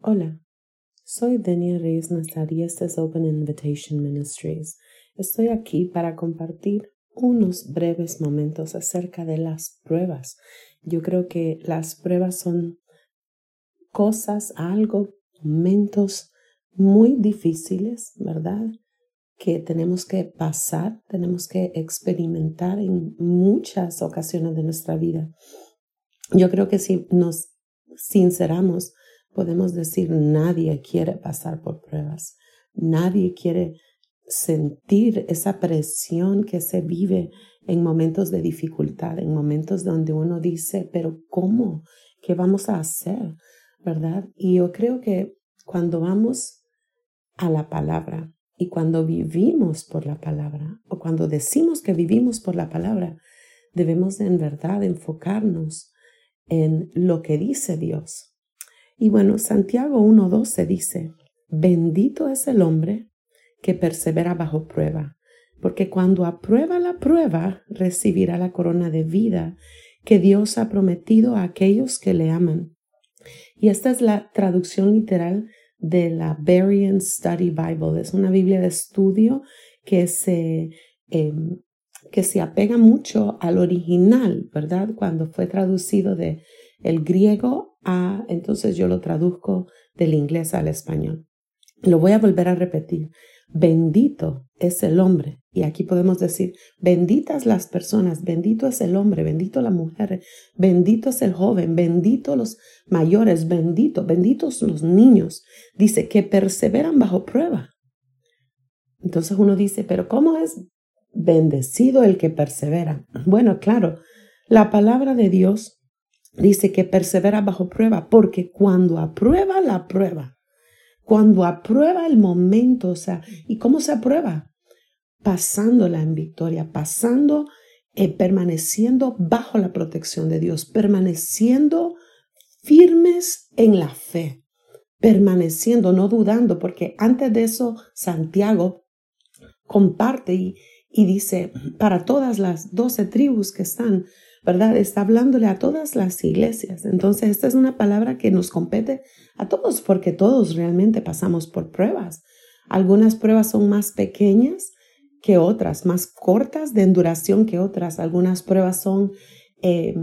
Hola, soy Denia Reyes Nazar y este es Open Invitation Ministries. Estoy aquí para compartir unos breves momentos acerca de las pruebas. Yo creo que las pruebas son cosas, algo, momentos muy difíciles, ¿verdad? Que tenemos que pasar, tenemos que experimentar en muchas ocasiones de nuestra vida. Yo creo que si nos sinceramos, podemos decir nadie quiere pasar por pruebas, nadie quiere sentir esa presión que se vive en momentos de dificultad, en momentos donde uno dice, pero ¿cómo? ¿Qué vamos a hacer? ¿Verdad? Y yo creo que cuando vamos a la palabra y cuando vivimos por la palabra o cuando decimos que vivimos por la palabra, debemos en verdad enfocarnos en lo que dice Dios, y bueno, Santiago 1.12 dice, bendito es el hombre que persevera bajo prueba, porque cuando aprueba la prueba recibirá la corona de vida que Dios ha prometido a aquellos que le aman. Y esta es la traducción literal de la Berean Study Bible. Es una Biblia de estudio que se, em, que se apega mucho al original, ¿verdad? Cuando fue traducido de el griego entonces yo lo traduzco del inglés al español. Lo voy a volver a repetir. Bendito es el hombre. Y aquí podemos decir, benditas las personas, bendito es el hombre, bendito la mujer, bendito es el joven, bendito los mayores, bendito, benditos los niños. Dice que perseveran bajo prueba. Entonces uno dice, pero ¿cómo es bendecido el que persevera? Bueno, claro, la palabra de Dios dice que persevera bajo prueba, porque cuando aprueba la prueba, cuando aprueba el momento, o sea, ¿y cómo se aprueba? Pasándola en victoria, pasando, eh, permaneciendo bajo la protección de Dios, permaneciendo firmes en la fe, permaneciendo, no dudando, porque antes de eso Santiago comparte y, y dice, para todas las doce tribus que están, ¿verdad? Está hablándole a todas las iglesias. Entonces, esta es una palabra que nos compete a todos porque todos realmente pasamos por pruebas. Algunas pruebas son más pequeñas que otras, más cortas de duración que otras. Algunas pruebas son eh,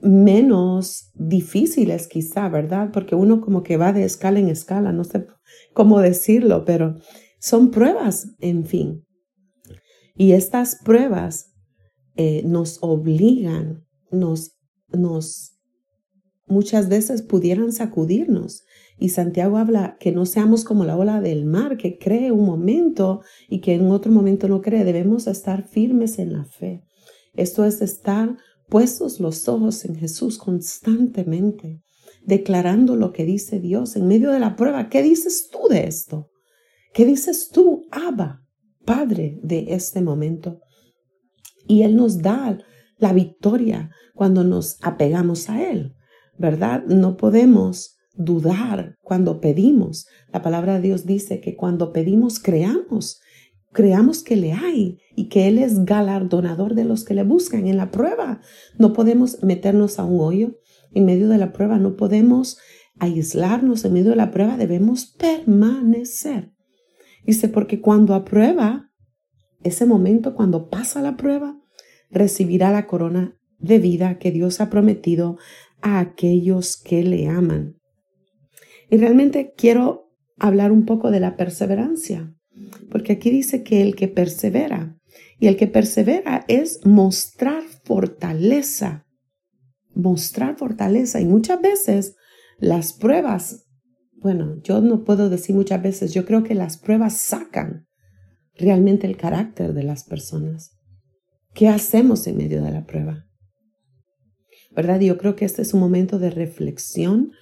menos difíciles quizá, ¿verdad? Porque uno como que va de escala en escala, no sé cómo decirlo, pero son pruebas, en fin. Y estas pruebas eh, nos obligan, nos, nos muchas veces pudieran sacudirnos. Y Santiago habla que no seamos como la ola del mar, que cree un momento y que en otro momento no cree. Debemos estar firmes en la fe. Esto es estar puestos los ojos en Jesús constantemente, declarando lo que dice Dios en medio de la prueba. ¿Qué dices tú de esto? ¿Qué dices tú, Abba, Padre, de este momento? Y Él nos da la victoria cuando nos apegamos a Él, ¿verdad? No podemos dudar cuando pedimos. La palabra de Dios dice que cuando pedimos creamos, creamos que le hay y que Él es galardonador de los que le buscan en la prueba. No podemos meternos a un hoyo en medio de la prueba, no podemos aislarnos en medio de la prueba, debemos permanecer. Dice, porque cuando aprueba, ese momento cuando pasa la prueba, recibirá la corona de vida que Dios ha prometido a aquellos que le aman. Y realmente quiero hablar un poco de la perseverancia, porque aquí dice que el que persevera, y el que persevera es mostrar fortaleza, mostrar fortaleza. Y muchas veces las pruebas, bueno, yo no puedo decir muchas veces, yo creo que las pruebas sacan realmente el carácter de las personas. ¿Qué hacemos en medio de la prueba? ¿Verdad? Yo creo que este es un momento de reflexión,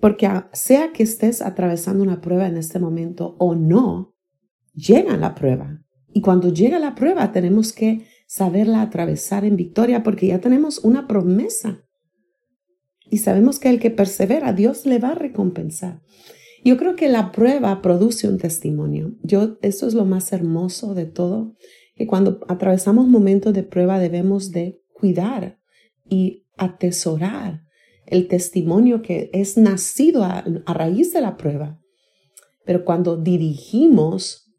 porque sea que estés atravesando una prueba en este momento o no, llega la prueba. Y cuando llega la prueba tenemos que saberla atravesar en victoria porque ya tenemos una promesa. Y sabemos que el que persevera, Dios le va a recompensar. Yo creo que la prueba produce un testimonio. Yo, eso es lo más hermoso de todo, que cuando atravesamos momentos de prueba debemos de cuidar y atesorar el testimonio que es nacido a, raíz de la prueba. Pero cuando dirigimos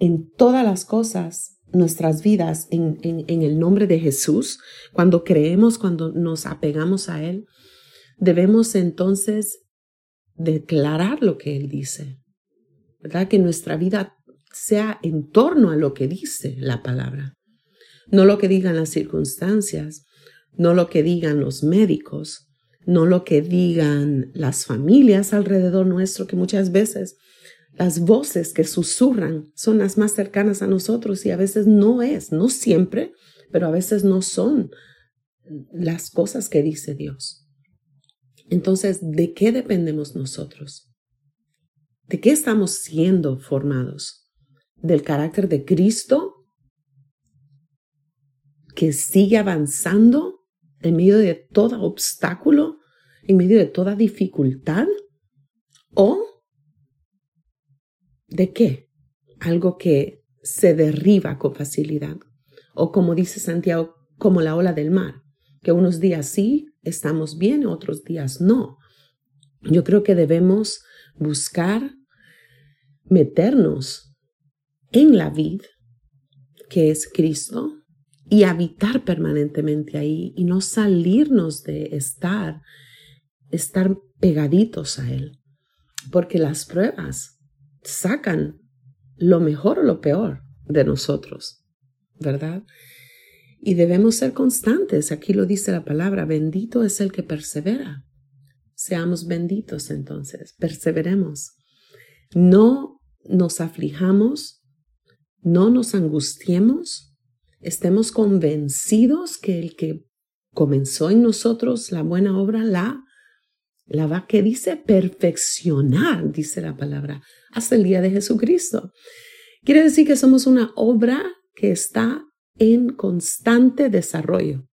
en todas las cosas nuestras vidas en, en, el nombre de Jesús, cuando creemos, cuando nos apegamos a Él, debemos entonces declarar lo que Él dice, ¿verdad? Que nuestra vida sea en torno a lo que dice la palabra, no lo que digan las circunstancias, no lo que digan los médicos, no lo que digan las familias alrededor nuestro, que muchas veces las voces que susurran son las más cercanas a nosotros y a veces no es, no siempre, pero a veces no son las cosas que dice Dios. Entonces, ¿de qué dependemos nosotros? ¿De qué estamos siendo formados? ¿Del carácter de Cristo que sigue avanzando en medio de todo obstáculo, en medio de toda dificultad? ¿O de qué? Algo que se derriba con facilidad. O como dice Santiago, como la ola del mar, que unos días sí estamos bien, otros días no. Yo creo que debemos buscar meternos en la vid, que es Cristo, y habitar permanentemente ahí y no salirnos de estar, estar pegaditos a Él. Porque las pruebas sacan lo mejor o lo peor de nosotros, ¿verdad? Y debemos ser constantes. Aquí lo dice la palabra, bendito es el que persevera. Seamos benditos entonces, perseveremos. No nos aflijamos, no nos angustiemos, estemos convencidos que el que comenzó en nosotros la buena obra la la va que dice perfeccionar, dice la palabra, hasta el día de Jesucristo. Quiere decir que somos una obra que está en constante desarrollo,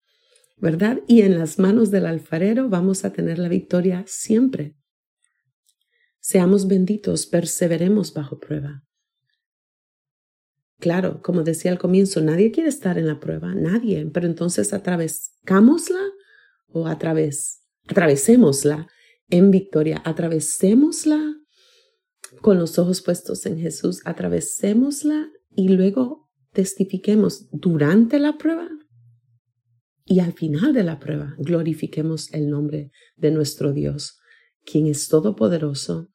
¿verdad? Y en las manos del alfarero vamos a tener la victoria siempre. Seamos benditos, perseveremos bajo prueba. Claro, como decía al comienzo, nadie quiere estar en la prueba, nadie, pero entonces atravescámosla o através, atravesémosla en victoria, atravesémosla con los ojos puestos en Jesús, atravesémosla y luego testifiquemos durante la prueba y al final de la prueba glorifiquemos el nombre de nuestro Dios, quien es todopoderoso,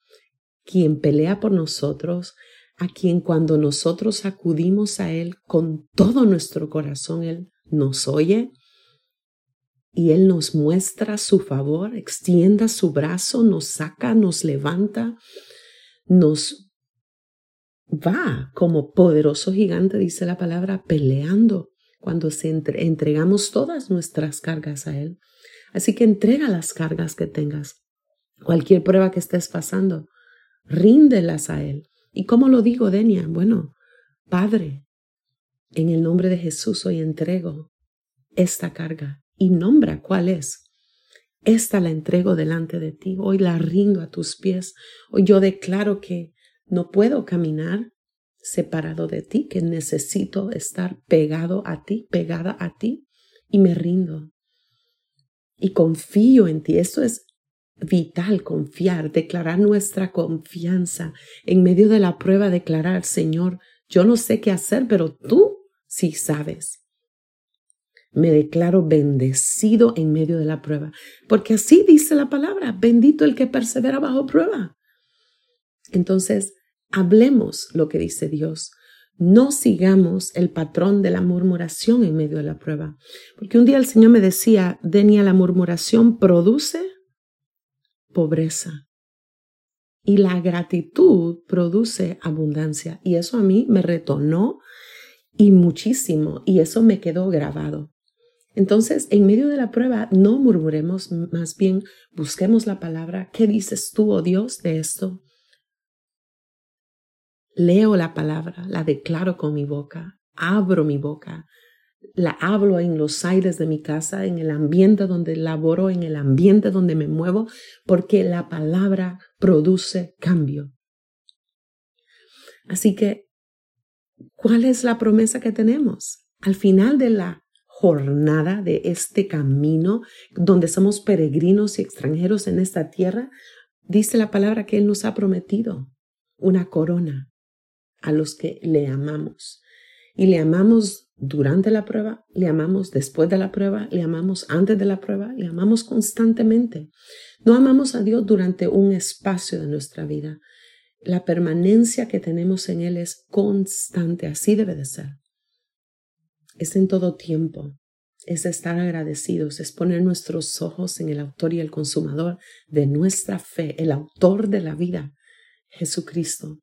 quien pelea por nosotros, a quien cuando nosotros acudimos a Él con todo nuestro corazón, Él nos oye y Él nos muestra su favor, extienda su brazo, nos saca, nos levanta, nos va como poderoso gigante, dice la palabra, peleando cuando se entregamos todas nuestras cargas a Él. Así que entrega las cargas que tengas, cualquier prueba que estés pasando, ríndelas a Él. ¿Y cómo lo digo, Denia? Bueno, Padre, en el nombre de Jesús hoy entrego esta carga y nombra cuál es. Esta la entrego delante de ti, hoy la rindo a tus pies, hoy yo declaro que no puedo caminar separado de ti, que necesito estar pegado a ti, pegada a ti, y me rindo. Y confío en ti. Esto es vital confiar, declarar nuestra confianza en medio de la prueba, declarar, Señor, yo no sé qué hacer, pero tú sí sabes. Me declaro bendecido en medio de la prueba, porque así dice la palabra, bendito el que persevera bajo prueba. Entonces, hablemos lo que dice Dios. No sigamos el patrón de la murmuración en medio de la prueba. Porque un día el Señor me decía, Denia, la murmuración produce pobreza. Y la gratitud produce abundancia. Y eso a mí me retornó y muchísimo. Y eso me quedó grabado. Entonces, en medio de la prueba, no murmuremos, más bien busquemos la palabra. ¿Qué dices tú, oh Dios, de esto? Leo la palabra, la declaro con mi boca, abro mi boca, la hablo en los aires de mi casa, en el ambiente donde laboro, en el ambiente donde me muevo, porque la palabra produce cambio. Así que, ¿cuál es la promesa que tenemos? Al final de la jornada, de este camino, donde somos peregrinos y extranjeros en esta tierra, dice la palabra que Él nos ha prometido una corona a los que le amamos. Y le amamos durante la prueba, le amamos después de la prueba, le amamos antes de la prueba, le amamos constantemente. No amamos a Dios durante un espacio de nuestra vida. La permanencia que tenemos en Él es constante, así debe de ser. Es en todo tiempo, es estar agradecidos, es poner nuestros ojos en el autor y el consumador de nuestra fe, el autor de la vida, Jesucristo.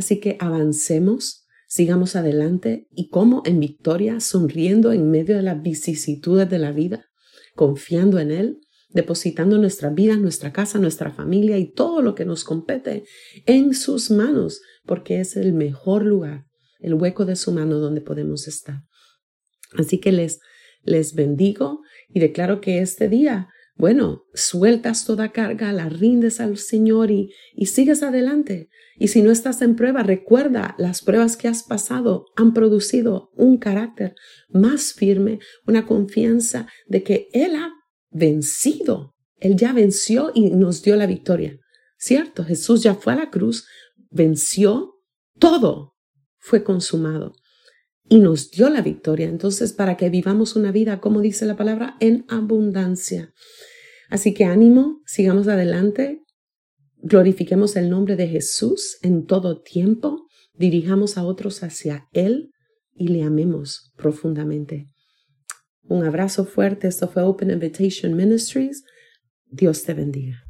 Así que avancemos, sigamos adelante y como en victoria, sonriendo en medio de las vicisitudes de la vida, confiando en Él, depositando nuestra vida, nuestra casa, nuestra familia y todo lo que nos compete en sus manos, porque es el mejor lugar, el hueco de su mano donde podemos estar. Así que les, les bendigo y declaro que este día bueno, sueltas toda carga, la rindes al Señor y, sigues adelante. Y si no estás en prueba, recuerda, las pruebas que has pasado han producido un carácter más firme, una confianza de que Él ha vencido. Él ya venció y nos dio la victoria. ¿Cierto? Jesús ya fue a la cruz, venció, todo fue consumado y nos dio la victoria. Entonces, para que vivamos una vida, como dice la palabra, en abundancia. Así que ánimo, sigamos adelante, glorifiquemos el nombre de Jesús en todo tiempo, dirijamos a otros hacia Él y le amemos profundamente. Un abrazo fuerte, esto fue Open Invitation Ministries. Dios te bendiga.